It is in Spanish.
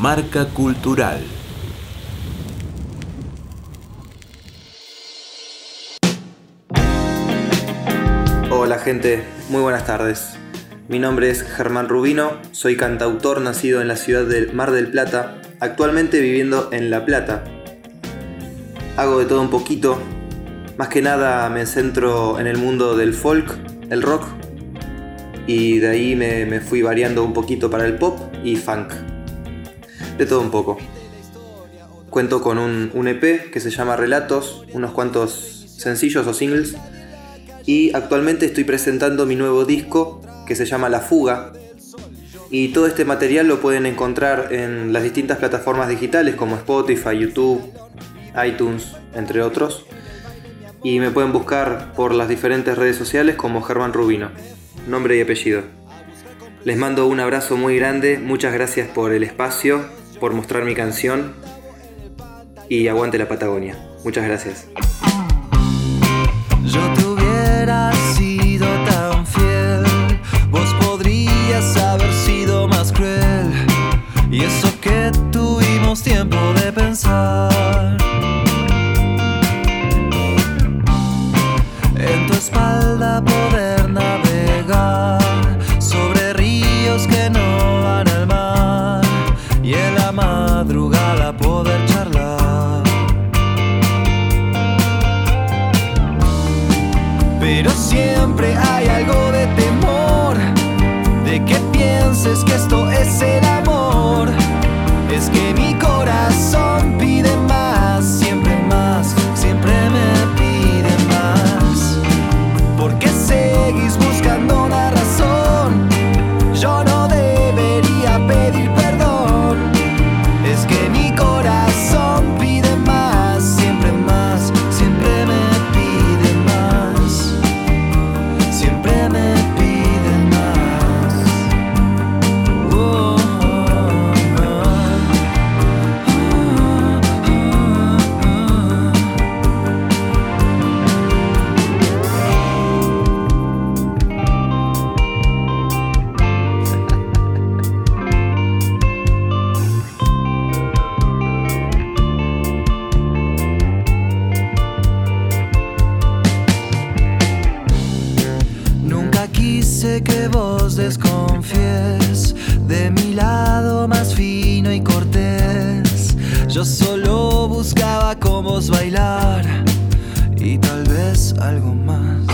Marca Cultural. Hola gente, muy buenas tardes. Mi nombre es Germán Rubino, soy cantautor nacido en la ciudad de Mar del Plata, actualmente viviendo en La Plata. Hago de todo un poquito, más que nada me centro en el mundo del folk, el rock, y de ahí me, fui variando un poquito para el pop y funk. De todo un poco. Cuento con un, EP que se llama Relatos, unos cuantos sencillos o singles, y actualmente estoy presentando mi nuevo disco que se llama La Fuga. Y todo este material lo pueden encontrar en las distintas plataformas digitales como Spotify, YouTube, iTunes, entre otros. Y me pueden buscar por las diferentes redes sociales como Germán Rubino, nombre y apellido. Les mando un abrazo muy grande, muchas gracias por el espacio, por mostrar mi canción y aguante la Patagonia. Muchas gracias. Pero siempre hay algo de temor, de que pienses que esto es el vos desconfies de mi lado más fino y cortés. Yo solo buscaba con vos bailar y tal vez algo más.